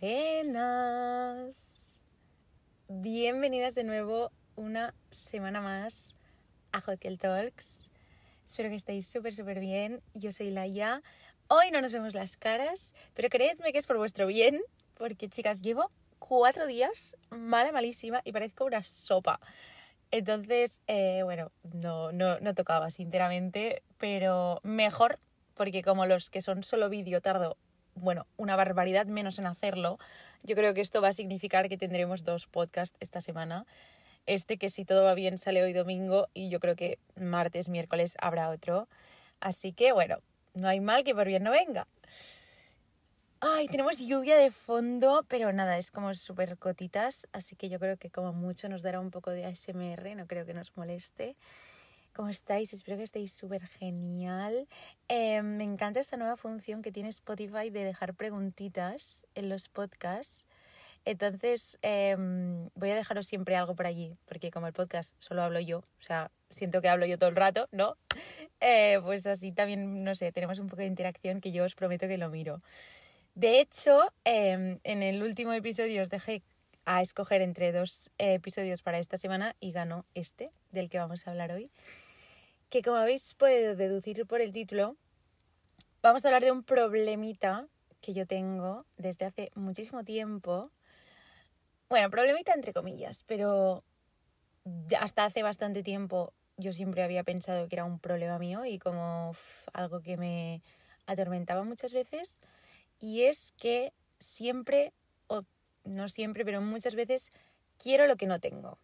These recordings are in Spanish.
Buenas. Bienvenidas de nuevo una semana más a Hotel Talks. Espero que estéis súper, súper bien. Yo soy Laia. Hoy no nos vemos las caras, pero creedme que es por vuestro bien, porque chicas, llevo cuatro días mala, malísima y parezco una sopa. Entonces, eh, bueno, no, no, no tocaba, sinceramente, pero mejor, porque como los que son solo vídeo tardo bueno, una barbaridad menos en hacerlo. Yo creo que esto va a significar que tendremos dos podcasts esta semana. Este que si todo va bien sale hoy domingo y yo creo que martes, miércoles habrá otro. Así que bueno, no hay mal que por bien no venga. Ay, tenemos lluvia de fondo, pero nada, es como súper cotitas, así que yo creo que como mucho nos dará un poco de ASMR, no creo que nos moleste. ¿Cómo estáis? Espero que estéis súper genial. Eh, me encanta esta nueva función que tiene Spotify de dejar preguntitas en los podcasts. Entonces, em, voy a dejaros siempre algo por allí, porque como el podcast solo hablo yo, o sea, siento que hablo yo todo el rato, ¿no? Eh, pues así también, no sé, tenemos un poco de interacción que yo os prometo que lo miro. De hecho, em, en el último episodio os dejé a escoger entre dos episodios para esta semana y ganó este, del que vamos a hablar hoy que como habéis podido deducir por el título, vamos a hablar de un problemita que yo tengo desde hace muchísimo tiempo. Bueno, problemita entre comillas, pero hasta hace bastante tiempo yo siempre había pensado que era un problema mío y como algo que me atormentaba muchas veces. Y es que siempre, o no siempre, pero muchas veces quiero lo que no tengo.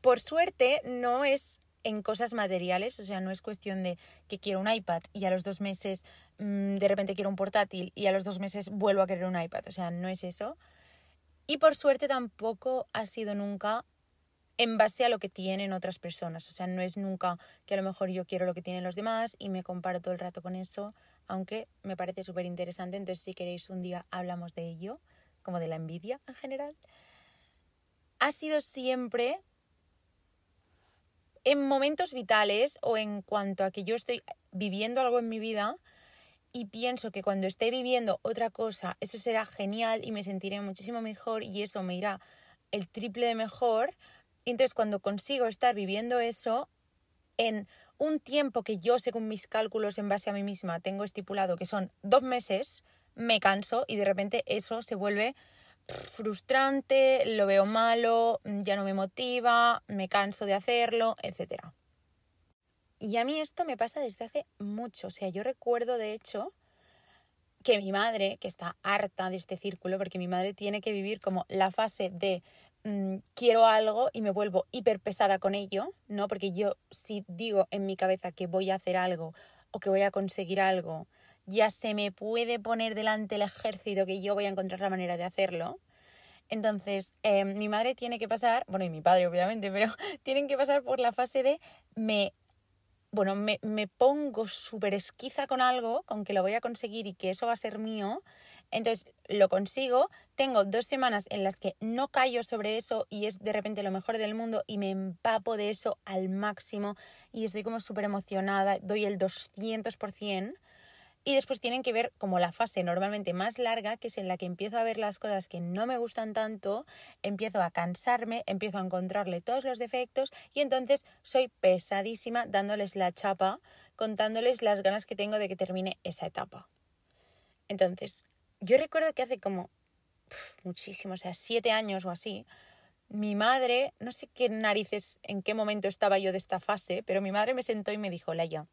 Por suerte no es en cosas materiales, o sea, no es cuestión de que quiero un iPad y a los dos meses mm, de repente quiero un portátil y a los dos meses vuelvo a querer un iPad, o sea, no es eso. Y por suerte tampoco ha sido nunca en base a lo que tienen otras personas, o sea, no es nunca que a lo mejor yo quiero lo que tienen los demás y me comparo todo el rato con eso, aunque me parece súper interesante, entonces si queréis un día hablamos de ello, como de la envidia en general. Ha sido siempre en momentos vitales o en cuanto a que yo estoy viviendo algo en mi vida y pienso que cuando esté viviendo otra cosa, eso será genial y me sentiré muchísimo mejor y eso me irá el triple de mejor. Entonces cuando consigo estar viviendo eso en un tiempo que yo, según mis cálculos en base a mí misma, tengo estipulado que son dos meses, me canso y de repente eso se vuelve frustrante, lo veo malo, ya no me motiva, me canso de hacerlo, etc. Y a mí esto me pasa desde hace mucho. O sea, yo recuerdo de hecho que mi madre, que está harta de este círculo, porque mi madre tiene que vivir como la fase de mm, quiero algo y me vuelvo hiper pesada con ello, ¿no? Porque yo si digo en mi cabeza que voy a hacer algo o que voy a conseguir algo, ya se me puede poner delante el ejército que yo voy a encontrar la manera de hacerlo. Entonces, em, mi madre tiene que pasar, bueno, y mi padre obviamente, pero tienen que pasar por la fase de me, bueno, me, me pongo súper esquiza con algo, con que lo voy a conseguir y que eso va a ser mío. Entonces lo consigo, tengo dos semanas en las que no callo sobre eso y es de repente lo mejor del mundo y me empapo de eso al máximo y estoy como súper emocionada, doy el 200%. Y después tienen que ver como la fase normalmente más larga, que es en la que empiezo a ver las cosas que no me gustan tanto, empiezo a cansarme, empiezo a encontrarle todos los defectos y entonces soy pesadísima dándoles la chapa, contándoles las ganas que tengo de que termine esa etapa. Entonces, yo recuerdo que hace como muchísimo, o sea, siete años o así, mi madre, no sé qué narices, en qué momento estaba yo de esta fase, pero mi madre me sentó y me dijo, Leia,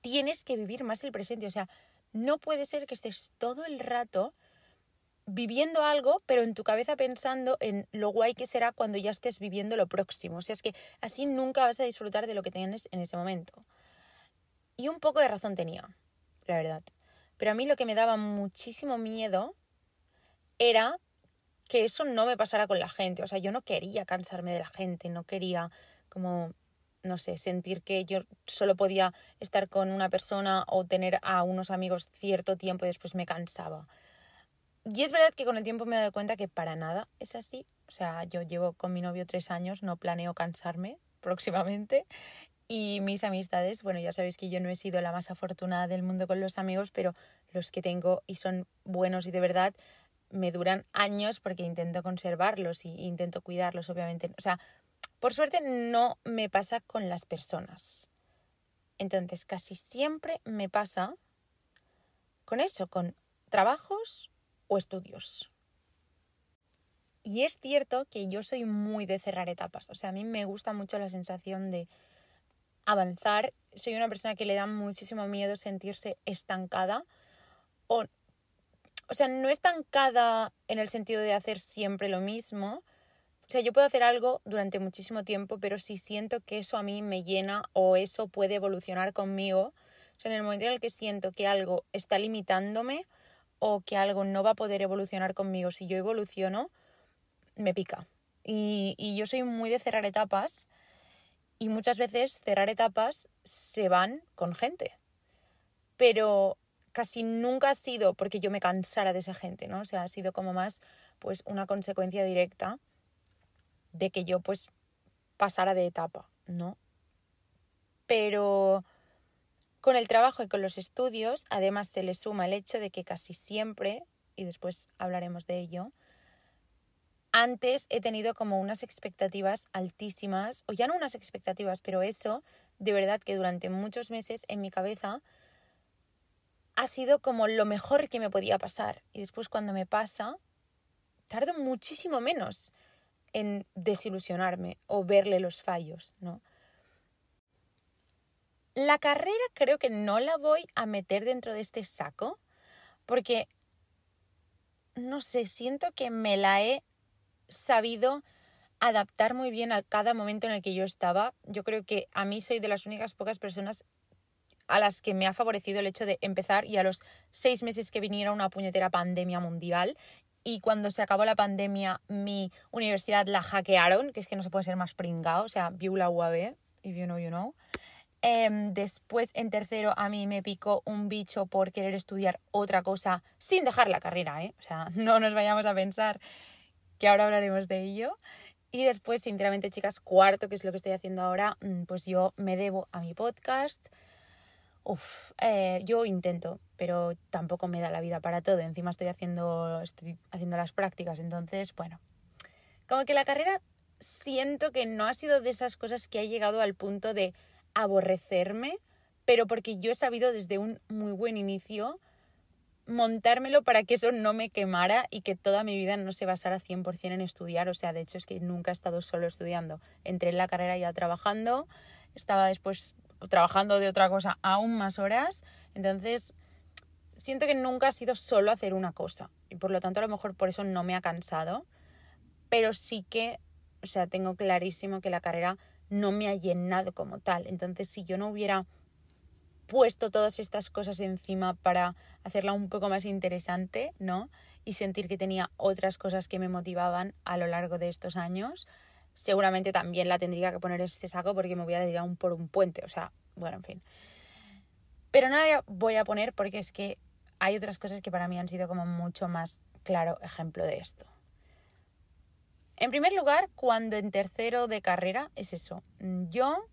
tienes que vivir más el presente. O sea, no puede ser que estés todo el rato viviendo algo, pero en tu cabeza pensando en lo guay que será cuando ya estés viviendo lo próximo. O sea, es que así nunca vas a disfrutar de lo que tienes en ese momento. Y un poco de razón tenía, la verdad. Pero a mí lo que me daba muchísimo miedo era que eso no me pasara con la gente. O sea, yo no quería cansarme de la gente, no quería como no sé, sentir que yo solo podía estar con una persona o tener a unos amigos cierto tiempo y después me cansaba. Y es verdad que con el tiempo me he dado cuenta que para nada es así. O sea, yo llevo con mi novio tres años, no planeo cansarme próximamente. Y mis amistades, bueno, ya sabéis que yo no he sido la más afortunada del mundo con los amigos, pero los que tengo y son buenos y de verdad me duran años porque intento conservarlos y intento cuidarlos, obviamente. O sea, por suerte no me pasa con las personas. Entonces, casi siempre me pasa con eso, con trabajos o estudios. Y es cierto que yo soy muy de cerrar etapas. O sea, a mí me gusta mucho la sensación de avanzar. Soy una persona que le da muchísimo miedo sentirse estancada. O, sea, no estancada en el sentido de hacer siempre lo mismo. O sea, yo puedo hacer algo durante muchísimo tiempo, pero si siento que eso a mí me llena o eso puede evolucionar conmigo, o sea, en el momento en el que siento que algo está limitándome o que algo no va a poder evolucionar conmigo si yo evoluciono, me pica. Y, y yo soy muy de cerrar etapas y muchas veces cerrar etapas se van con gente. Pero casi nunca ha sido porque yo me cansara de esa gente, ¿no? O sea, ha sido como más pues una consecuencia directa de que yo pues pasara de etapa, ¿no? Pero con el trabajo y con los estudios, además se le suma el hecho de que casi siempre, y después hablaremos de ello, antes he tenido como unas expectativas altísimas, o ya no unas expectativas, pero eso, de verdad que durante muchos meses en mi cabeza ha sido como lo mejor que me podía pasar. Y después cuando me pasa, tardo muchísimo menos en desilusionarme o verle los fallos, ¿no? La carrera creo que no la voy a meter dentro de este saco porque, no sé, siento que me la he sabido adaptar muy bien a cada momento en el que yo estaba. Yo creo que a mí soy de las únicas pocas personas a las que me ha favorecido el hecho de empezar y a los seis meses que viniera una puñetera pandemia mundial y cuando se acabó la pandemia mi universidad la hackearon, que es que no se puede ser más pringado, o sea, view la UAB, if you know, you know. Em, después, en tercero, a mí me picó un bicho por querer estudiar otra cosa sin dejar la carrera, ¿eh? O sea, no nos vayamos a pensar que ahora hablaremos de ello. Y después, sinceramente, chicas, cuarto, que es lo que estoy haciendo ahora, mm, pues yo me debo a mi podcast. Uf, eh, yo intento, pero tampoco me da la vida para todo. Encima estoy haciendo, estoy haciendo las prácticas, entonces, bueno. Como que la carrera siento que no ha sido de esas cosas que ha llegado al punto de aborrecerme, pero porque yo he sabido desde un muy buen inicio montármelo para que eso no me quemara y que toda mi vida no se basara 100% en estudiar. O sea, de hecho es que nunca he estado solo estudiando. Entré en la carrera ya trabajando, estaba después trabajando de otra cosa aún más horas. Entonces, siento que nunca ha sido solo hacer una cosa. Y por lo tanto, a lo mejor por eso no me ha cansado. Pero sí que, o sea, tengo clarísimo que la carrera no me ha llenado como tal. Entonces, si yo no hubiera puesto todas estas cosas encima para hacerla un poco más interesante, ¿no? Y sentir que tenía otras cosas que me motivaban a lo largo de estos años. Seguramente también la tendría que poner en este saco porque me voy a un por un puente, o sea, bueno, en fin. Pero no la voy a poner porque es que hay otras cosas que para mí han sido como mucho más claro ejemplo de esto. En primer lugar, cuando en tercero de carrera es eso. Yo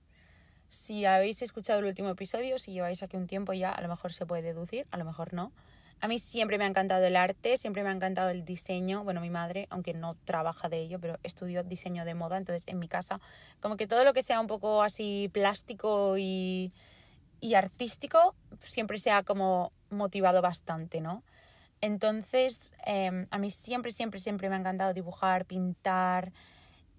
si habéis escuchado el último episodio, si lleváis aquí un tiempo ya, a lo mejor se puede deducir, a lo mejor no. A mí siempre me ha encantado el arte, siempre me ha encantado el diseño. Bueno, mi madre, aunque no trabaja de ello, pero estudió diseño de moda, entonces en mi casa, como que todo lo que sea un poco así plástico y, y artístico, siempre se ha como motivado bastante, ¿no? Entonces, em, a mí siempre, siempre, siempre me ha encantado dibujar, pintar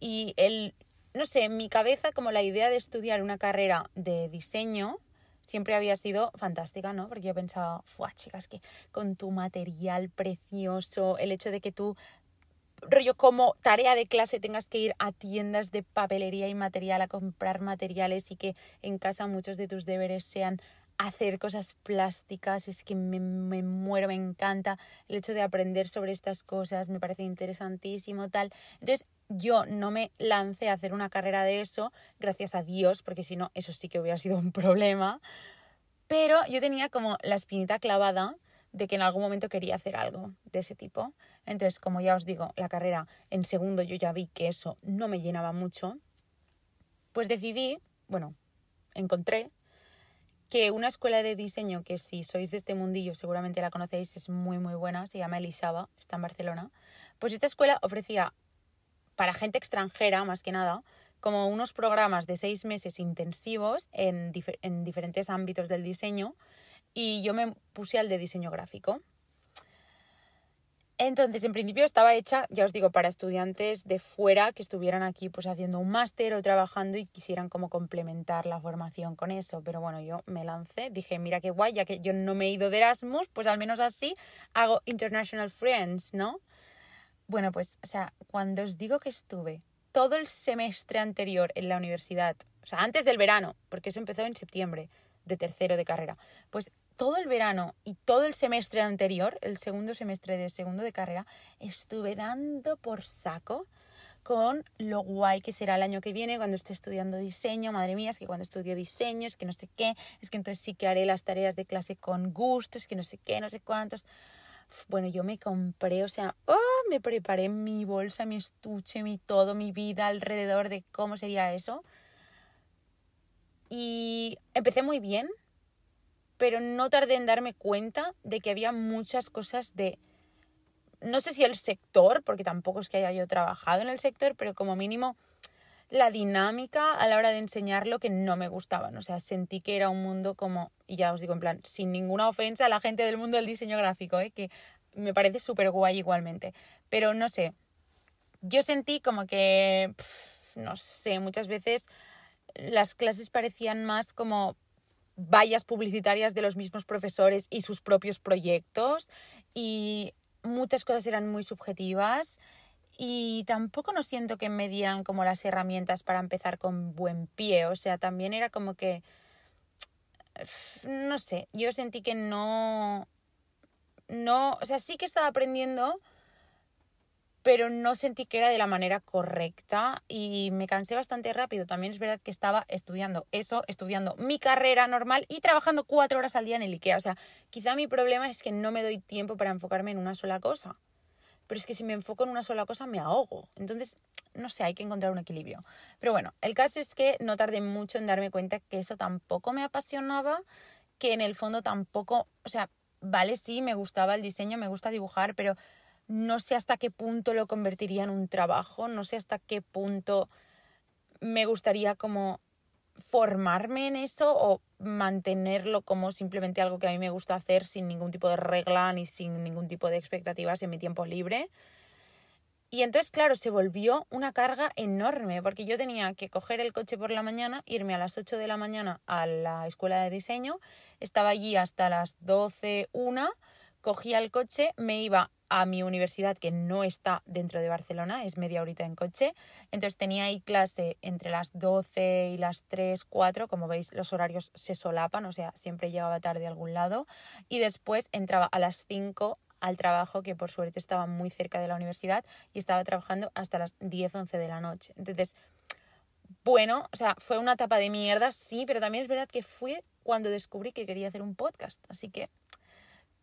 y el no sé, en mi cabeza como la idea de estudiar una carrera de diseño siempre había sido fantástica, ¿no? Porque yo pensaba, fuah, chicas, que con tu material precioso, el hecho de que tú, rollo como tarea de clase, tengas que ir a tiendas de papelería y material a comprar materiales y que en casa muchos de tus deberes sean hacer cosas plásticas, es que me, me, muero, me encanta el hecho de aprender sobre estas cosas, me parece interesantísimo, tal. Entonces, yo no me lancé a hacer una carrera de eso, gracias a Dios, porque si no, eso sí que hubiera sido un problema. Pero yo tenía como la espinita clavada de que en algún momento quería hacer algo de ese tipo. Entonces, como ya os digo, la carrera en segundo yo ya vi que eso no me llenaba mucho. Pues decidí, bueno, encontré que una escuela de diseño que si sois de este mundillo seguramente la conocéis, es muy muy buena, se llama Elisaba, está en Barcelona. Pues esta escuela ofrecía para gente extranjera, más que nada, como unos programas de seis meses intensivos en, en diferentes ámbitos del diseño y yo me puse al de diseño gráfico. Entonces, en principio estaba hecha, ya os digo, para estudiantes de fuera que estuvieran aquí pues haciendo un máster o trabajando y quisieran como complementar la formación con eso. Pero bueno, yo me lancé, dije, mira qué guay, ya que yo no me he ido de Erasmus, pues al menos así hago International Friends, ¿no? Bueno, pues, o sea, cuando os digo que estuve todo el semestre anterior en la universidad, o sea, antes del verano, porque eso empezó en septiembre de tercero de carrera, pues todo el verano y todo el semestre anterior, el segundo semestre de segundo de carrera, estuve dando por saco con lo guay que será el año que viene cuando esté estudiando diseño. Madre mía, es que cuando estudio diseño, es que no sé qué, es que entonces sí que haré las tareas de clase con gusto, es que no sé qué, no sé cuántos. Bueno, yo me compré, o sea, ¡oh! me preparé mi bolsa, mi estuche, mi todo, mi vida alrededor de cómo sería eso. Y empecé muy bien, pero no tardé en darme cuenta de que había muchas cosas de, no sé si el sector, porque tampoco es que haya yo trabajado en el sector, pero como mínimo la dinámica a la hora de enseñarlo que no me gustaban. O sea, sentí que era un mundo como, y ya os digo en plan, sin ninguna ofensa a la gente del mundo del diseño gráfico, ¿eh? que me parece súper guay igualmente. Pero no sé, yo sentí como que, no sé, muchas veces las clases parecían más como vallas publicitarias de los mismos profesores y sus propios proyectos y muchas cosas eran muy subjetivas y tampoco no siento que me dieran como las herramientas para empezar con buen pie, o sea, también era como que no sé, yo sentí que no no, o sea, sí que estaba aprendiendo, pero no sentí que era de la manera correcta y me cansé bastante rápido. También es verdad que estaba estudiando eso, estudiando mi carrera normal y trabajando cuatro horas al día en el IKEA. O sea, quizá mi problema es que no me doy tiempo para enfocarme en una sola cosa. Pero es que si me enfoco en una sola cosa me ahogo. Entonces, no sé, hay que encontrar un equilibrio. Pero bueno, el caso es que no tardé mucho en darme cuenta que eso tampoco me apasionaba, que en el fondo tampoco, o sea, vale, sí, me gustaba el diseño, me gusta dibujar, pero no sé hasta qué punto lo convertiría en un trabajo, no sé hasta qué punto me gustaría como formarme en eso o mantenerlo como simplemente algo que a mí me gusta hacer sin ningún tipo de regla ni sin ningún tipo de expectativas en mi tiempo libre. Y entonces, claro, se volvió una carga enorme porque yo tenía que coger el coche por la mañana, irme a las 8 de la mañana a la escuela de diseño, estaba allí hasta las 12, 1, cogía el coche, me iba a mi universidad que no está dentro de Barcelona, es media horita en coche. Entonces tenía ahí clase entre las 12 y las 3, 4, como veis los horarios se solapan, o sea, siempre llegaba tarde a algún lado. Y después entraba a las 5 al trabajo, que por suerte estaba muy cerca de la universidad y estaba trabajando hasta las 10, 11 de la noche. Entonces, bueno, o sea, fue una etapa de mierda, sí, pero también es verdad que fue cuando descubrí que quería hacer un podcast. Así que,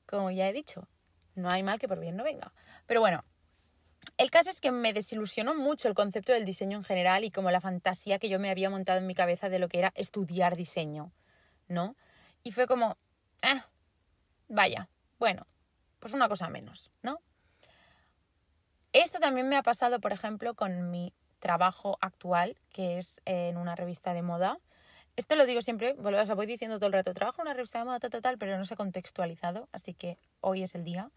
como ya he dicho, no hay mal que por bien no venga. Pero bueno, el caso es que me desilusionó mucho el concepto del diseño en general y como la fantasía que yo me había montado en mi cabeza de lo que era estudiar diseño, ¿no? Y fue como, ah, vaya, bueno, pues una cosa menos, ¿no? Esto también me ha pasado, por ejemplo, con mi trabajo actual, que es en una revista de moda. Esto lo digo siempre, o sea, voy diciendo todo el rato, trabajo en una revista de moda, tal, tal, pero no se ha contextualizado, así que hoy es el día.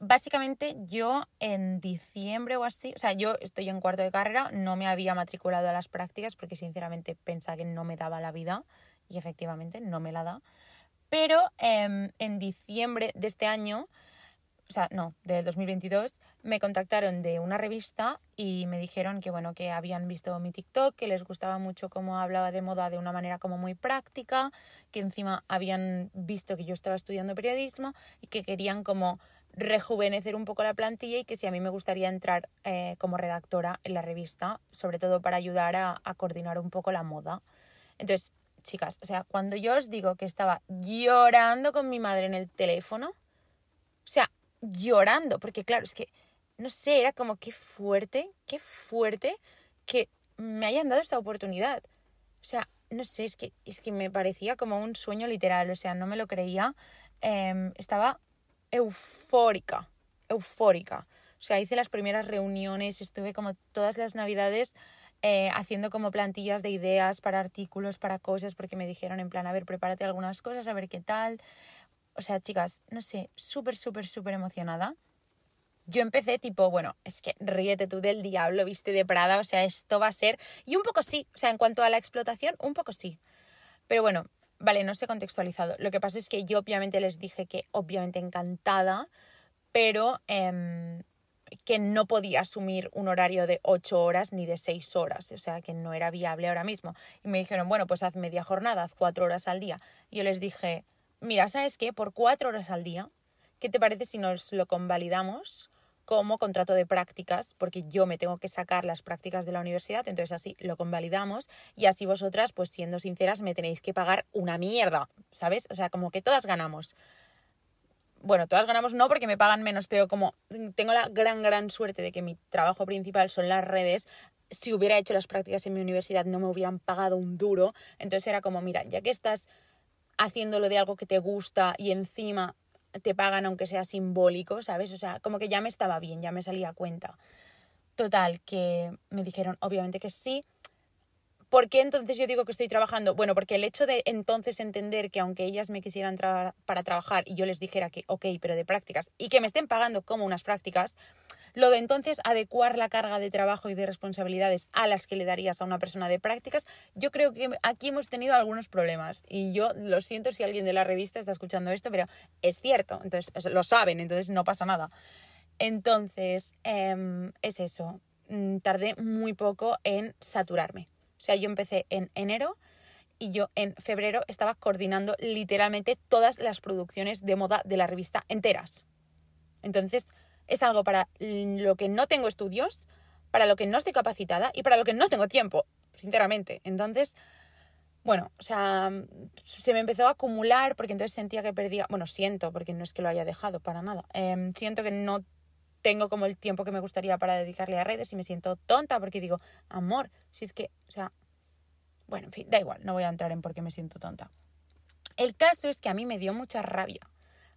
Básicamente yo en diciembre o así, o sea, yo estoy en cuarto de carrera, no me había matriculado a las prácticas porque sinceramente pensaba que no me daba la vida y efectivamente no me la da. Pero em, en diciembre de este año o sea, no, del 2022, me contactaron de una revista y me dijeron que, bueno, que habían visto mi TikTok, que les gustaba mucho cómo hablaba de moda de una manera como muy práctica, que encima habían visto que yo estaba estudiando periodismo y que querían como rejuvenecer un poco la plantilla y que si a mí me gustaría entrar eh, como redactora en la revista, sobre todo para ayudar a, a coordinar un poco la moda. Entonces, chicas, o sea, cuando yo os digo que estaba llorando con mi madre en el teléfono, o sea, llorando, porque claro, es que, no sé, era como qué fuerte, qué fuerte que me hayan dado esta oportunidad. O sea, no sé, es que, es que me parecía como un sueño literal, o sea, no me lo creía. Em, estaba eufórica, eufórica. O sea, hice las primeras reuniones, estuve como todas las navidades eh, haciendo como plantillas de ideas para artículos, para cosas, porque me dijeron en plan, a ver, prepárate algunas cosas, a ver qué tal. O sea, chicas, no sé, súper, súper, súper emocionada. Yo empecé tipo, bueno, es que ríete tú del diablo, viste de Prada, o sea, esto va a ser... Y un poco sí, o sea, en cuanto a la explotación, un poco sí. Pero bueno, vale, no sé contextualizado. Lo que pasa es que yo obviamente les dije que obviamente encantada, pero eh, que no podía asumir un horario de ocho horas ni de seis horas, o sea, que no era viable ahora mismo. Y me dijeron, bueno, pues haz media jornada, haz cuatro horas al día. Yo les dije, mira, ¿sabes qué? Por cuatro horas al día, ¿qué te parece si nos lo convalidamos como contrato de prácticas? Porque yo me tengo que sacar las prácticas de la universidad, entonces así lo convalidamos y así vosotras, pues siendo sinceras, me tenéis que pagar una mierda, ¿sabes? O sea, como que todas ganamos bueno, todas ganamos no porque me pagan menos, pero como tengo la gran, gran suerte de que mi trabajo principal son las redes, si hubiera hecho las prácticas en mi universidad no me hubieran pagado un duro. Entonces era como, mira, ya que estás haciéndolo de algo que te gusta y encima te pagan aunque sea simbólico, ¿sabes? O sea, como que ya me estaba bien, ya me salía cuenta. Total, que me dijeron obviamente que sí. ¿Por qué entonces yo digo que estoy trabajando? Bueno, porque el hecho de entonces entender que aunque ellas me quisieran para trabajar y yo les dijera que, ok, pero de prácticas, y que me estén pagando como unas prácticas, lo de entonces adecuar la carga de trabajo y de responsabilidades a las que le darías a una persona de prácticas, yo creo que aquí hemos tenido algunos problemas. Y yo lo siento si alguien de la revista está escuchando esto, pero es cierto, entonces lo saben, entonces no pasa nada. Entonces, em, es eso. Mm, tardé muy poco en saturarme. O sea, yo empecé en enero y yo en febrero estaba coordinando literalmente todas las producciones de moda de la revista enteras. Entonces, es algo para lo que no tengo estudios, para lo que no estoy capacitada y para lo que no tengo tiempo, sinceramente. Entonces, bueno, o sea, se me empezó a acumular porque entonces sentía que perdía, bueno, siento, porque no es que lo haya dejado para nada, em, siento que no tengo como el tiempo que me gustaría para dedicarle a redes y me siento tonta porque digo, amor, si es que, o sea, bueno, en fin, da igual, no voy a entrar en por qué me siento tonta. El caso es que a mí me dio mucha rabia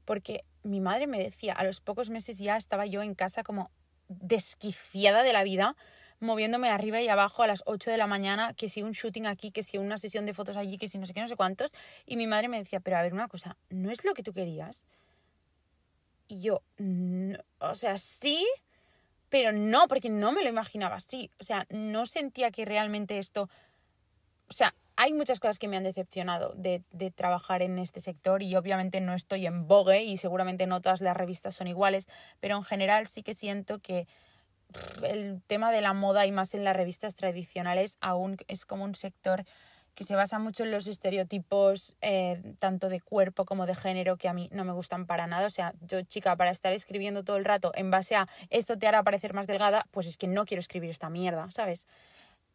porque mi madre me decía, a los pocos meses ya estaba yo en casa como desquiciada de la vida, moviéndome arriba y abajo a las 8 de la mañana, que si un shooting aquí, que si una sesión de fotos allí, que si no sé qué, no sé cuántos. Y mi madre me decía, pero a ver, una cosa, ¿no es lo que tú querías? Y yo, o sea, sí, pero no, porque no me lo imaginaba así. O sea, no sentía que realmente esto... O sea, hay muchas cosas que me han decepcionado de, trabajar en este sector y obviamente no estoy en Vogue y seguramente no todas las revistas son iguales, pero en general sí que siento que el tema de la moda y más en las revistas tradicionales aún es como un sector que se basa mucho en los estereotipos eh, tanto de cuerpo como de género que a mí no me gustan para nada. O sea, yo chica, para estar escribiendo todo el rato en base a esto te hará parecer más delgada, pues es que no quiero escribir esta mierda, ¿sabes?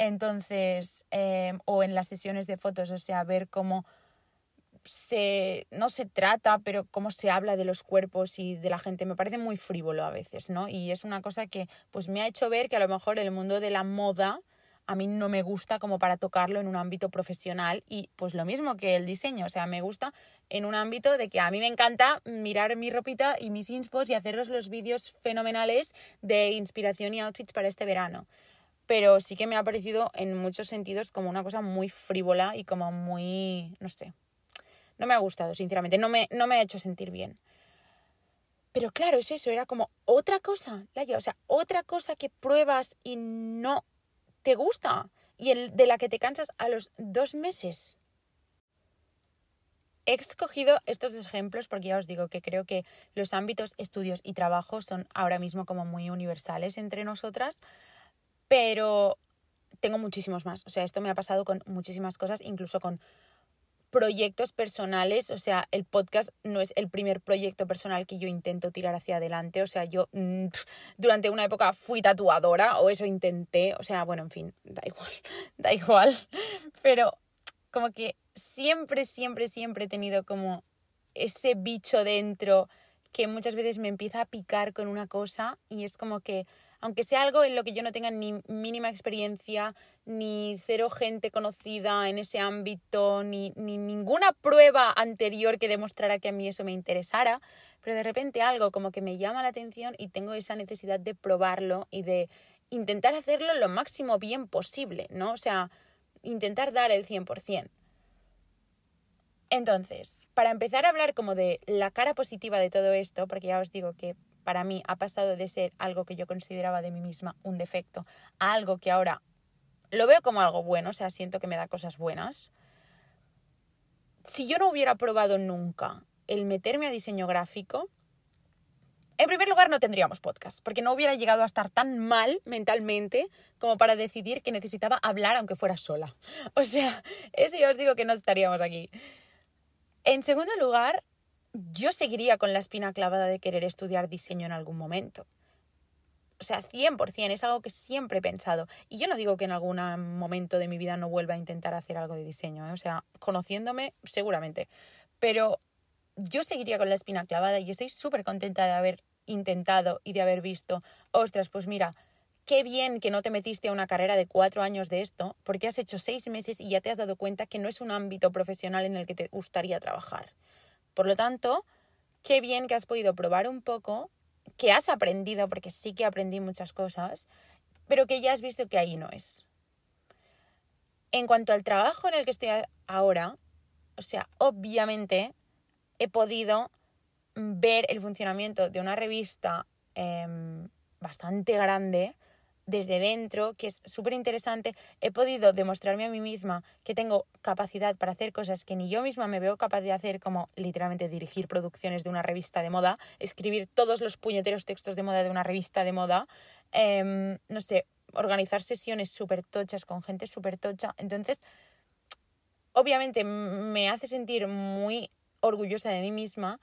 Entonces, eh, o en las sesiones de fotos, o sea, ver cómo se, no se trata, pero cómo se habla de los cuerpos y de la gente, me parece muy frívolo a veces, ¿no? Y es una cosa que pues me ha hecho ver que a lo mejor el mundo de la moda a mí no me gusta como para tocarlo en un ámbito profesional y pues lo mismo que el diseño, o sea, me gusta en un ámbito de que a mí me encanta mirar mi ropita y mis inspos y haceros los vídeos fenomenales de inspiración y outfits para este verano. Pero sí que me ha parecido en muchos sentidos como una cosa muy frívola y como muy, no sé, no me ha gustado, sinceramente, no me, no me ha hecho sentir bien. Pero claro, es eso, era como otra cosa, o sea, otra cosa que pruebas y no te gusta y el de la que te cansas a los dos meses. He escogido estos ejemplos porque ya os digo que creo que los ámbitos estudios y trabajo son ahora mismo como muy universales entre nosotras, pero tengo muchísimos más. O sea, esto me ha pasado con muchísimas cosas, incluso con proyectos personales, o sea, el podcast no es el primer proyecto personal que yo intento tirar hacia adelante, o sea, yo mm, durante una época fui tatuadora o eso intenté, o sea, bueno, en fin, da igual, da igual, pero como que siempre, siempre, siempre he tenido como ese bicho dentro que muchas veces me empieza a picar con una cosa y es como que, aunque sea algo en lo que yo no tenga ni mínima experiencia, ni cero gente conocida en ese ámbito, ni, ni ninguna prueba anterior que demostrara que a mí eso me interesara, pero de repente algo como que me llama la atención y tengo esa necesidad de probarlo y de intentar hacerlo lo máximo bien posible, ¿no? O sea, intentar dar el 100%. Entonces, para empezar a hablar como de la cara positiva de todo esto, porque ya os digo que para mí ha pasado de ser algo que yo consideraba de mí misma un defecto a algo que ahora lo veo como algo bueno, o sea, siento que me da cosas buenas. Si yo no hubiera probado nunca el meterme a diseño gráfico, en primer lugar no tendríamos podcast, porque no hubiera llegado a estar tan mal mentalmente como para decidir que necesitaba hablar aunque fuera sola. O sea, eso ya os digo que no estaríamos aquí. En segundo lugar, yo seguiría con la espina clavada de querer estudiar diseño en algún momento. O sea, 100%, es algo que siempre he pensado. Y yo no digo que en algún momento de mi vida no vuelva a intentar hacer algo de diseño, ¿eh? o sea, conociéndome, seguramente. Pero yo seguiría con la espina clavada y estoy súper contenta de haber intentado y de haber visto, ostras, pues mira, qué bien que no te metiste a una carrera de cuatro años de esto, porque has hecho seis meses y ya te has dado cuenta que no es un ámbito profesional en el que te gustaría trabajar. Por lo tanto, qué bien que has podido probar un poco, que has aprendido, porque sí que aprendí muchas cosas, pero que ya has visto que ahí no es. En cuanto al trabajo en el que estoy ahora, o sea, obviamente he podido ver el funcionamiento de una revista em, bastante grande desde dentro, que es súper interesante. He podido demostrarme a mí misma que tengo capacidad para hacer cosas que ni yo misma me veo capaz de hacer, como literalmente dirigir producciones de una revista de moda, escribir todos los puñeteros textos de moda de una revista de moda, em, no sé, organizar sesiones súper tochas con gente súper tocha. Entonces, obviamente me hace sentir muy orgullosa de mí misma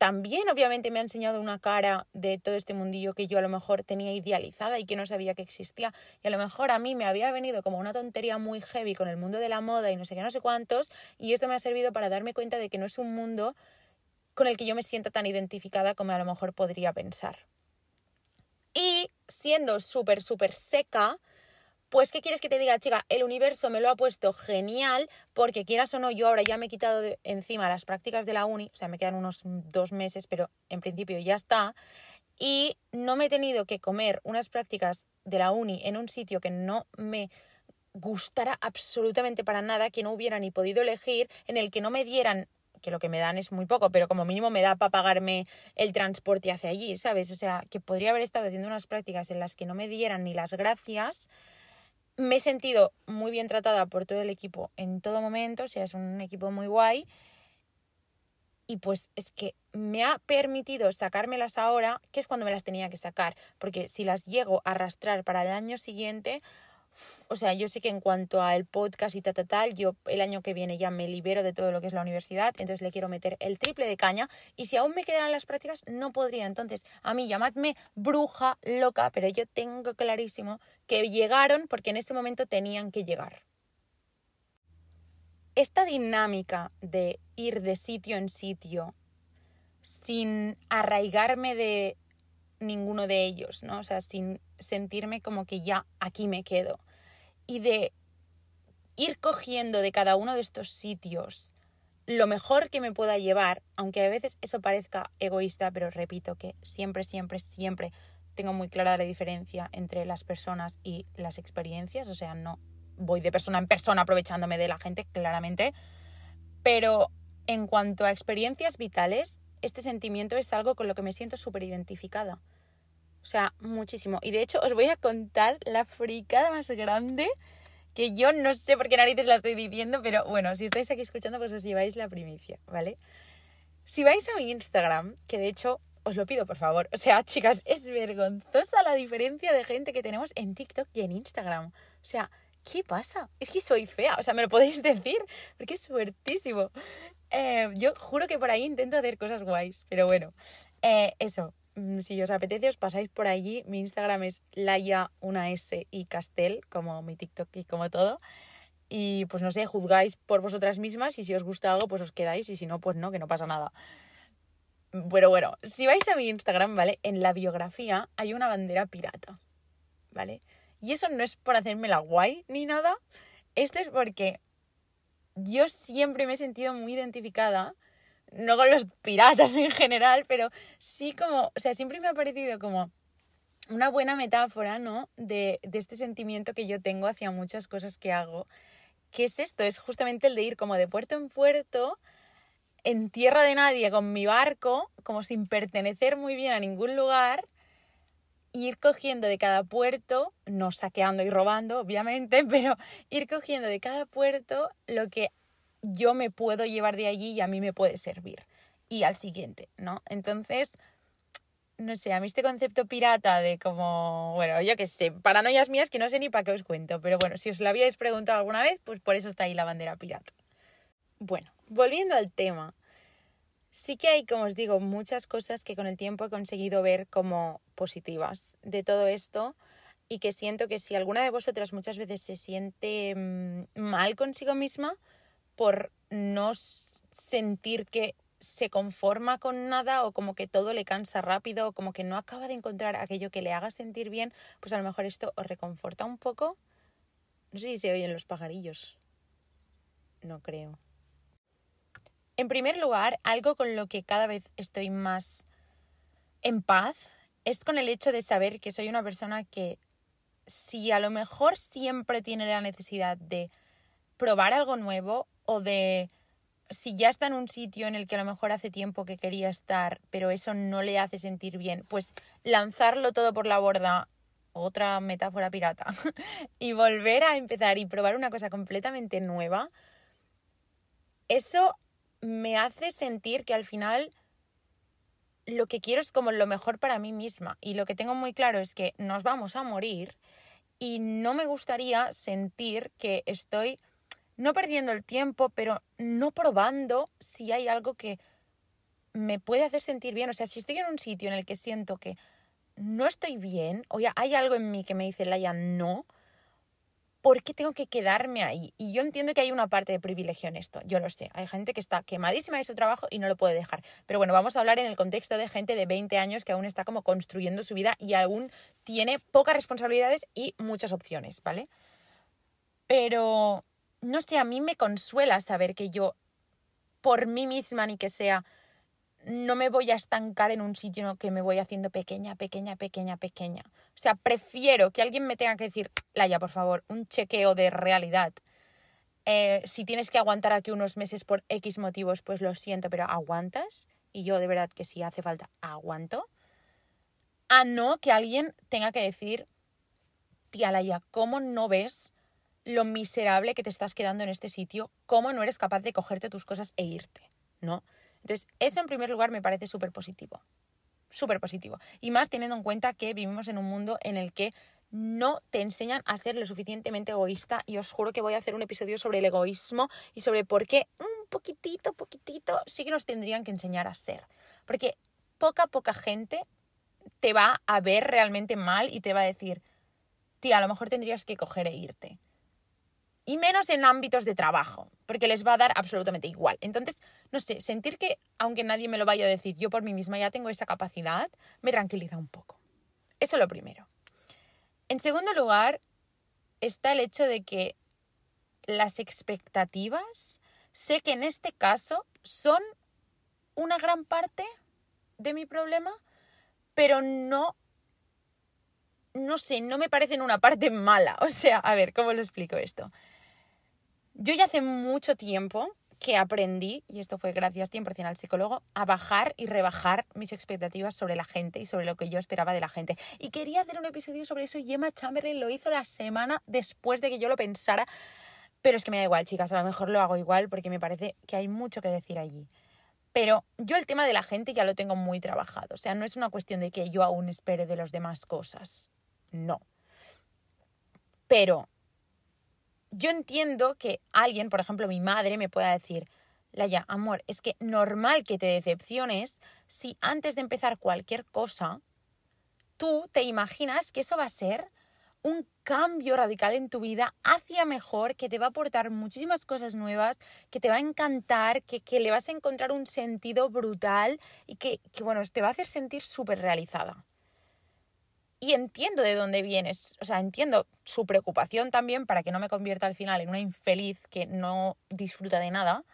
también obviamente me ha enseñado una cara de todo este mundillo que yo a lo mejor tenía idealizada y que no sabía que existía. Y a lo mejor a mí me había venido como una tontería muy heavy con el mundo de la moda y no sé qué, no sé cuántos. Y esto me ha servido para darme cuenta de que no es un mundo con el que yo me sienta tan identificada como a lo mejor podría pensar. Y siendo súper, súper seca, pues, ¿qué quieres que te diga, chica? El universo me lo ha puesto genial porque quieras o no, yo ahora ya me he quitado de encima las prácticas de la uni, o sea, me quedan unos dos meses, pero en principio ya está. Y no me he tenido que comer unas prácticas de la uni en un sitio que no me gustara absolutamente para nada, que no hubiera ni podido elegir, en el que no me dieran que lo que me dan es muy poco, pero como mínimo me da para pagarme el transporte hacia allí, ¿sabes? O sea, que podría haber estado haciendo unas prácticas en las que no me dieran ni las gracias me he sentido muy bien tratada por todo el equipo en todo momento, o sea, es un equipo muy guay. Y pues es que me ha permitido sacármelas ahora, que es cuando me las tenía que sacar, porque si las llego a arrastrar para el año siguiente, o sea, yo sé que en cuanto al podcast y tal, tal, tal, yo el año que viene ya me libero de todo lo que es la universidad, entonces le quiero meter el triple de caña y si aún me quedan las prácticas, no podría. Entonces, a mí llamadme bruja loca, pero yo tengo clarísimo que llegaron porque en ese momento tenían que llegar. Esta dinámica de ir de sitio en sitio sin arraigarme de ninguno de ellos, ¿no? O sea, sin sentirme como que ya aquí me quedo. Y de ir cogiendo de cada uno de estos sitios lo mejor que me pueda llevar, aunque a veces eso parezca egoísta, pero repito que siempre, siempre, siempre tengo muy clara la diferencia entre las personas y las experiencias, o sea, no voy de persona en persona aprovechándome de la gente, claramente, pero en cuanto a experiencias vitales, este sentimiento es algo con lo que me siento súper identificada. O sea, muchísimo. Y de hecho os voy a contar la fricada más grande que yo no sé por qué narices la estoy diciendo, pero bueno, si estáis aquí escuchando, pues os lleváis la primicia, ¿vale? Si vais a mi Instagram, que de hecho os lo pido por favor, o sea, chicas, es vergonzosa la diferencia de gente que tenemos en TikTok y en Instagram. O sea, ¿qué pasa? Es que soy fea, o sea, me lo podéis decir, porque es suertísimo. Eh, yo juro que por ahí intento hacer cosas guays, pero bueno, eh, eso, mm, si os apetece os pasáis por allí, mi Instagram es Laia una S y Castel, como mi TikTok y como todo. Y pues no sé, juzgáis por vosotras mismas y si os gusta algo pues os quedáis y si no pues no, que no pasa nada. Pero bueno, si vais a mi Instagram, ¿vale? En la biografía hay una bandera pirata, ¿vale? Y eso no es por hacerme la guay ni nada. Esto es porque yo siempre me he sentido muy identificada, no con los piratas en general, pero sí como, o sea, siempre me ha parecido como una buena metáfora, ¿no? De, de este sentimiento que yo tengo hacia muchas cosas que hago. ¿Qué es esto? Es justamente el de ir como de puerto en puerto, en tierra de nadie, con mi barco, como sin pertenecer muy bien a ningún lugar, ir cogiendo de cada puerto, no saqueando y robando, obviamente, pero ir cogiendo de cada puerto lo que yo me puedo llevar de allí y a mí me puede servir. Y al siguiente, ¿no? Entonces, no sé, a mí este concepto pirata de como, bueno, yo qué sé, paranoias mías que no sé ni para qué os cuento, pero bueno, si os lo habíais preguntado alguna vez, pues por eso está ahí la bandera pirata. Bueno, volviendo al tema, sí que hay, como os digo, muchas cosas que con el tiempo he conseguido ver como positivas de todo esto y que siento que si alguna de vosotras muchas veces se siente mm, mal consigo misma por no sentir que se conforma con nada o como que todo le cansa rápido o como que no acaba de encontrar aquello que le haga sentir bien, pues a lo mejor esto os reconforta un poco. No sé si se oyen los pajarillos. No creo. En primer lugar, algo con lo que cada vez estoy más en paz es con el hecho de saber que soy una persona que si a lo mejor siempre tiene la necesidad de probar algo nuevo o de si ya está en un sitio en el que a lo mejor hace tiempo que quería estar, pero eso no le hace sentir bien, pues lanzarlo todo por la borda, otra metáfora pirata, y volver a empezar y probar una cosa completamente nueva, eso me hace sentir que al final lo que quiero es como lo mejor para mí misma. Y lo que tengo muy claro es que nos vamos a morir y no me gustaría sentir que estoy no perdiendo el tiempo, pero no probando si hay algo que me puede hacer sentir bien. O sea, si estoy en un sitio en el que siento que no estoy bien, o ya hay algo en mí que me dice, Laia, no, ¿por qué tengo que quedarme ahí? Y yo entiendo que hay una parte de privilegio en esto, yo lo sé. Hay gente que está quemadísima de su trabajo y no lo puede dejar. Pero bueno, vamos a hablar en el contexto de gente de 20 años que aún está como construyendo su vida y aún tiene pocas responsabilidades y muchas opciones, ¿vale? Pero no sé, a mí me consuela saber que yo, por mí misma ni que sea, no me voy a estancar en un sitio que me voy haciendo pequeña, pequeña, pequeña, pequeña. O sea, prefiero que alguien me tenga que decir, Laia, por favor, un chequeo de realidad. Eh, si tienes que aguantar aquí unos meses por X motivos, pues lo siento, pero aguantas. Y yo de verdad que si hace falta, aguanto. A no que alguien tenga que decir, tía Laia, ¿cómo no ves lo miserable que te estás quedando en este sitio, cómo no eres capaz de cogerte tus cosas e irte, ¿no? Entonces, eso en primer lugar me parece súper positivo, súper positivo. Y más teniendo en cuenta que vivimos en un mundo en el que no te enseñan a ser lo suficientemente egoísta y os juro que voy a hacer un episodio sobre el egoísmo y sobre por qué un poquitito, poquitito sí que nos tendrían que enseñar a ser. Porque poca, poca gente te va a ver realmente mal y te va a decir, tía, a lo mejor tendrías que coger e irte y menos en ámbitos de trabajo, porque les va a dar absolutamente igual. Entonces, no sé, sentir que, aunque nadie me lo vaya a decir, yo por mí misma ya tengo esa capacidad, me tranquiliza un poco. Eso es lo primero. En segundo lugar, está el hecho de que las expectativas, sé que en este caso son una gran parte de mi problema, pero no no sé, no me parecen una parte mala. O sea, a ver, ¿cómo lo explico esto? Yo ya hace mucho tiempo que aprendí, y esto fue gracias 100% al psicólogo, a bajar y rebajar mis expectativas sobre la gente y sobre lo que yo esperaba de la gente. Y quería hacer un episodio sobre eso y Gemma Chamberlain lo hizo la semana después de que yo lo pensara. Pero es que me da igual, chicas, a lo mejor lo hago igual porque me parece que hay mucho que decir allí. Pero yo el tema de la gente ya lo tengo muy trabajado. O sea, no es una cuestión de que yo aún espere de los demás cosas. No. Pero yo entiendo que alguien, por ejemplo mi madre, me pueda decir, Laia, amor, es que normal que te decepciones si antes de empezar cualquier cosa, tú te imaginas que eso va a ser un cambio radical en tu vida hacia mejor, que te va a aportar muchísimas cosas nuevas, que te va a encantar, que, que le vas a encontrar un sentido brutal y que, que bueno, te va a hacer sentir súper realizada. Y entiendo de dónde vienes, o sea, entiendo su preocupación también para que no me convierta al final en una infeliz que no disfruta de nada.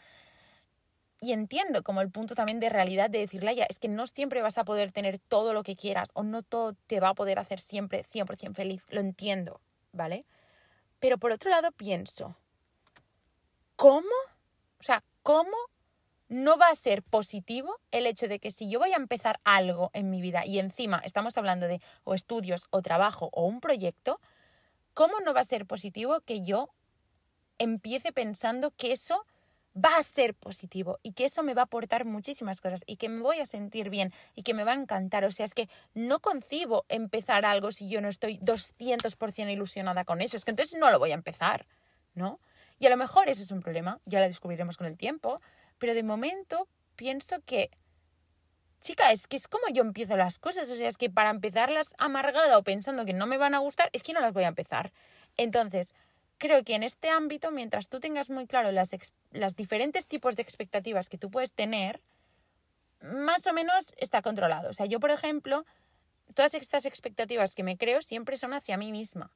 Y entiendo como el punto también de realidad de decirle, ya, es que no siempre vas a poder tener todo lo que quieras o no todo te va a poder hacer siempre 100% feliz. Lo entiendo, ¿vale? Pero por otro lado pienso, ¿cómo? O sea, ¿cómo no va a ser positivo el hecho de que si yo voy a empezar algo en mi vida y encima estamos hablando de o estudios o trabajo o un proyecto, ¿cómo no va a ser positivo que yo empiece pensando que eso va a ser positivo y que eso me va a aportar muchísimas cosas y que me voy a sentir bien y que me va a encantar. O sea, es que no concibo empezar algo si yo no estoy 200% ilusionada con eso. Es que entonces no lo voy a empezar, ¿no? Y a lo mejor eso es un problema, ya lo descubriremos con el tiempo, pero de momento pienso que, chica, es que es como yo empiezo las cosas. O sea, es que para empezarlas amargada o pensando que no me van a gustar, es que no las voy a empezar. Entonces, creo que en este ámbito, mientras tú tengas muy claro las, las diferentes tipos de expectativas que tú puedes tener, más o menos está controlado. O sea, yo, por ejemplo, todas estas expectativas que me creo siempre son hacia mí misma.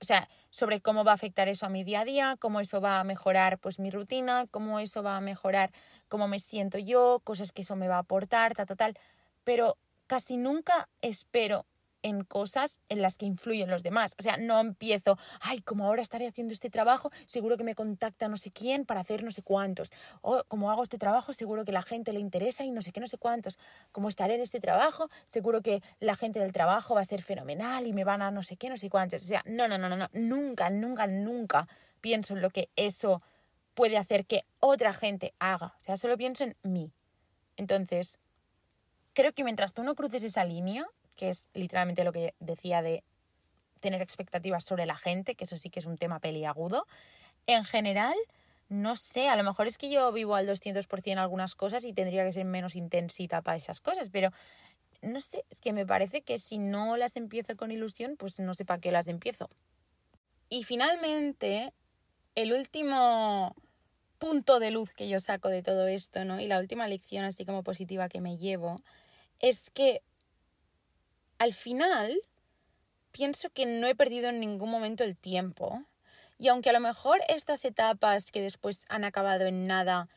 O sea, sobre cómo va a afectar eso a mi día a día, cómo eso va a mejorar pues mi rutina, cómo eso va a mejorar cómo me siento yo, cosas que eso me va a aportar, tal, tal, tal. Pero casi nunca espero en cosas en las que influyen los demás. O sea, no empiezo, ay, como ahora estaré haciendo este trabajo, seguro que me contacta no sé quién para hacer no sé cuántos. O como hago este trabajo, seguro que la gente le interesa y no sé qué, no sé cuántos. Como estaré en este trabajo, seguro que la gente del trabajo va a ser fenomenal y me van a no sé qué, no sé cuántos. O sea, no, no, no, no, no. Nunca, nunca, nunca pienso en lo que eso puede hacer que otra gente haga. O sea, solo pienso en mí. Entonces, creo que mientras tú no cruces esa línea, que es literalmente lo que decía de tener expectativas sobre la gente, que eso sí que es un tema peliagudo. En general, no sé, a lo mejor es que yo vivo al 200% algunas cosas y tendría que ser menos intensita para esas cosas, pero no sé, es que me parece que si no las empiezo con ilusión, pues no sé para qué las empiezo. Y finalmente, el último punto de luz que yo saco de todo esto, ¿no? Y la última lección así como positiva que me llevo es que al final pienso que no he perdido en ningún momento el tiempo. Y aunque a lo mejor estas etapas que después han acabado en nada,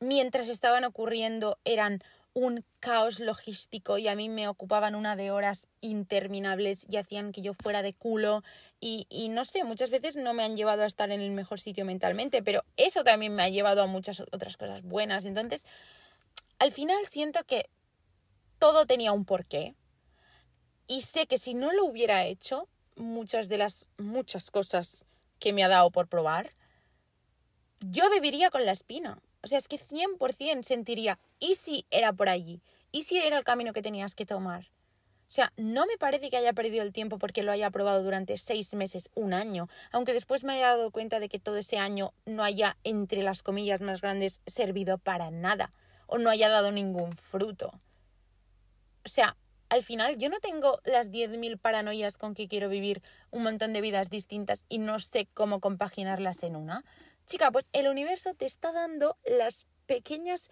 mientras estaban ocurriendo eran un caos logístico y a mí me ocupaban una de horas interminables y hacían que yo fuera de culo y, no sé, muchas veces no me han llevado a estar en el mejor sitio mentalmente, pero eso también me ha llevado a muchas otras cosas buenas. Entonces, al final siento que todo tenía un porqué y sé que si no lo hubiera hecho, muchas de las muchas cosas que me ha dado por probar, yo viviría con la espina. O sea, es que 100% sentiría, ¿y si era por allí? ¿Y si era el camino que tenías que tomar? O sea, no me parece que haya perdido el tiempo porque lo haya probado durante seis meses, un año, aunque después me haya dado cuenta de que todo ese año no haya, entre las comillas más grandes, servido para nada o no haya dado ningún fruto. O sea, al final yo no tengo las 10.000 paranoias con que quiero vivir un montón de vidas distintas y no sé cómo compaginarlas en una. Chica, pues el universo te está dando las pequeñas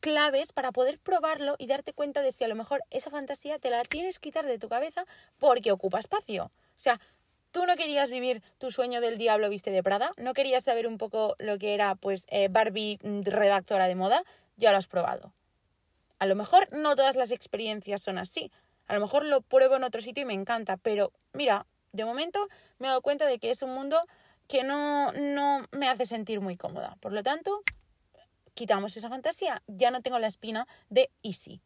claves para poder probarlo y darte cuenta de si a lo mejor esa fantasía te la tienes que quitar de tu cabeza porque ocupa espacio. O sea, tú no querías vivir tu sueño del diablo viste de Prada, no querías saber un poco lo que era pues eh, Barbie mm, redactora de moda, ya lo has probado. A lo mejor no todas las experiencias son así. A lo mejor lo pruebo en otro sitio y me encanta, pero mira, de momento me he dado cuenta de que es un mundo que no, no me hace sentir muy cómoda. Por lo tanto, quitamos esa fantasía. Ya no tengo la espina de easy.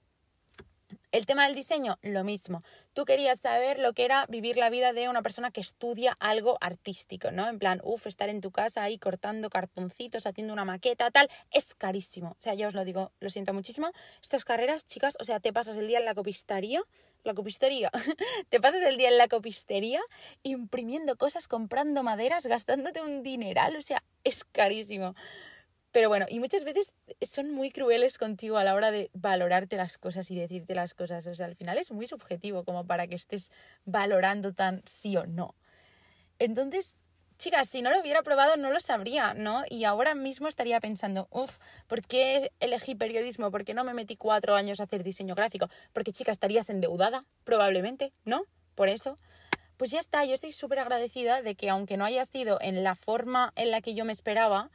El tema del diseño, lo mismo. Tú querías saber lo que era vivir la vida de una persona que estudia algo artístico, ¿no? En plan, uff, estar en tu casa ahí cortando cartoncitos, haciendo una maqueta, tal, es carísimo. O sea, ya os lo digo, lo siento muchísimo. Estas carreras, chicas, o sea, te pasas el día en la copistería, la copistería, te pasas el día en la copistería imprimiendo cosas, comprando maderas, gastándote un dineral, o sea, es carísimo. Pero bueno, y muchas veces son muy crueles contigo a la hora de valorarte las cosas y decirte las cosas. O sea, al final es muy subjetivo como para que estés valorando tan sí o no. Entonces, chicas, si no lo hubiera probado no lo sabría, ¿no? Y ahora mismo estaría pensando, uff, ¿por qué elegí periodismo? ¿Por qué no me metí cuatro años a hacer diseño gráfico? Porque, chica, estarías endeudada, probablemente, ¿no? Por eso. Pues ya está, yo estoy súper agradecida de que aunque no haya sido en la forma en la que yo me esperaba,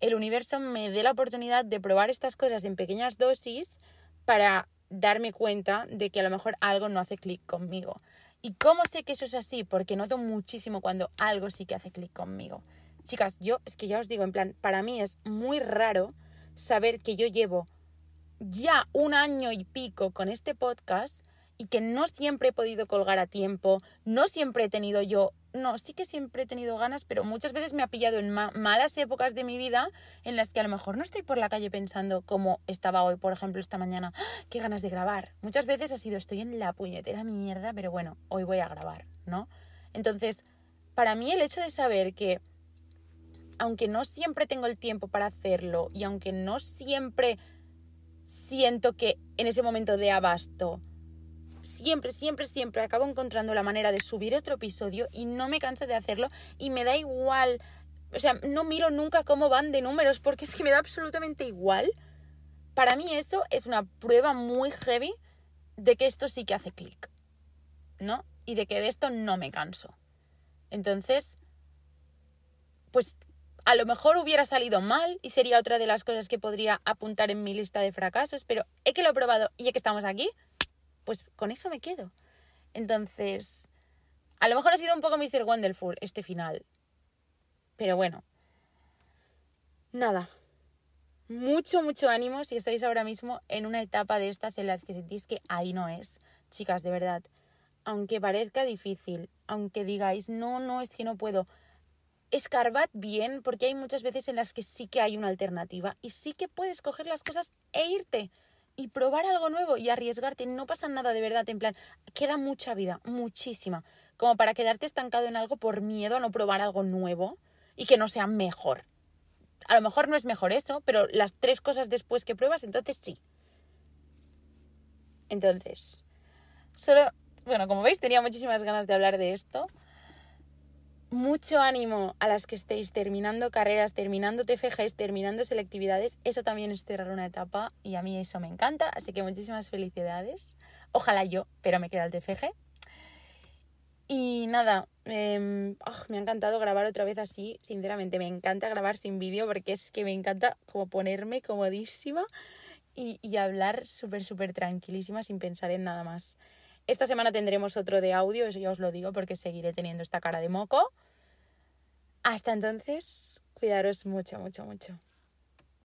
el universo me dé la oportunidad de probar estas cosas en pequeñas dosis para darme cuenta de que a lo mejor algo no hace clic conmigo. ¿Y cómo sé que eso es así? Porque noto muchísimo cuando algo sí que hace clic conmigo. Chicas, yo es que ya os digo, en plan, para mí es muy raro saber que yo llevo ya un año y pico con este podcast y que no siempre he podido colgar a tiempo, no siempre he tenido yo no, sí que siempre he tenido ganas, pero muchas veces me ha pillado en malas épocas de mi vida en las que a lo mejor no estoy por la calle pensando como estaba hoy, por ejemplo, esta mañana, ¡Ah! qué ganas de grabar. Muchas veces ha sido estoy en la puñetera mierda, pero bueno, hoy voy a grabar, ¿no? Entonces, para mí el hecho de saber que aunque no siempre tengo el tiempo para hacerlo y aunque no siempre siento que en ese momento de abasto siempre, siempre, siempre acabo encontrando la manera de subir otro episodio y no me canso de hacerlo y me da igual, o sea, no miro nunca cómo van de números porque es que me da absolutamente igual. Para mí eso es una prueba muy heavy de que esto sí que hace clic, ¿no? Y de que de esto no me canso. Entonces, pues a lo mejor hubiera salido mal y sería otra de las cosas que podría apuntar en mi lista de fracasos, pero he que lo he probado y ya que estamos aquí, pues con eso me quedo. Entonces, a lo mejor ha sido un poco Mr. Wonderful este final. Pero bueno, nada. Mucho, mucho ánimo si estáis ahora mismo en una etapa de estas en las que sentís que ahí no es. Chicas, de verdad, aunque parezca difícil, aunque digáis, no, no, es que no puedo, escarbad bien porque hay muchas veces en las que sí que hay una alternativa y sí que puedes coger las cosas e irte y probar algo nuevo y arriesgarte. No pasa nada de verdad, en plan, queda mucha vida, muchísima, como para quedarte estancado en algo por miedo a no probar algo nuevo y que no sea mejor. A lo mejor no es mejor eso, pero las tres cosas después que pruebas, entonces sí. Entonces, solo, bueno, como veis, tenía muchísimas ganas de hablar de esto mucho ánimo a las que estéis terminando carreras, terminando TFGs, terminando selectividades. Eso también es cerrar una etapa y a mí eso me encanta. Así que muchísimas felicidades. Ojalá yo, pero me queda el TFG. Y nada, em, ah, me ha encantado grabar otra vez así. Sinceramente, me encanta grabar sin vídeo porque es que me encanta como ponerme comodísima y, y hablar súper, súper tranquilísima sin pensar en nada más. Esta semana tendremos otro de audio, eso ya os lo digo porque seguiré teniendo esta cara de moco. Hasta entonces, cuidaros mucho, mucho, mucho.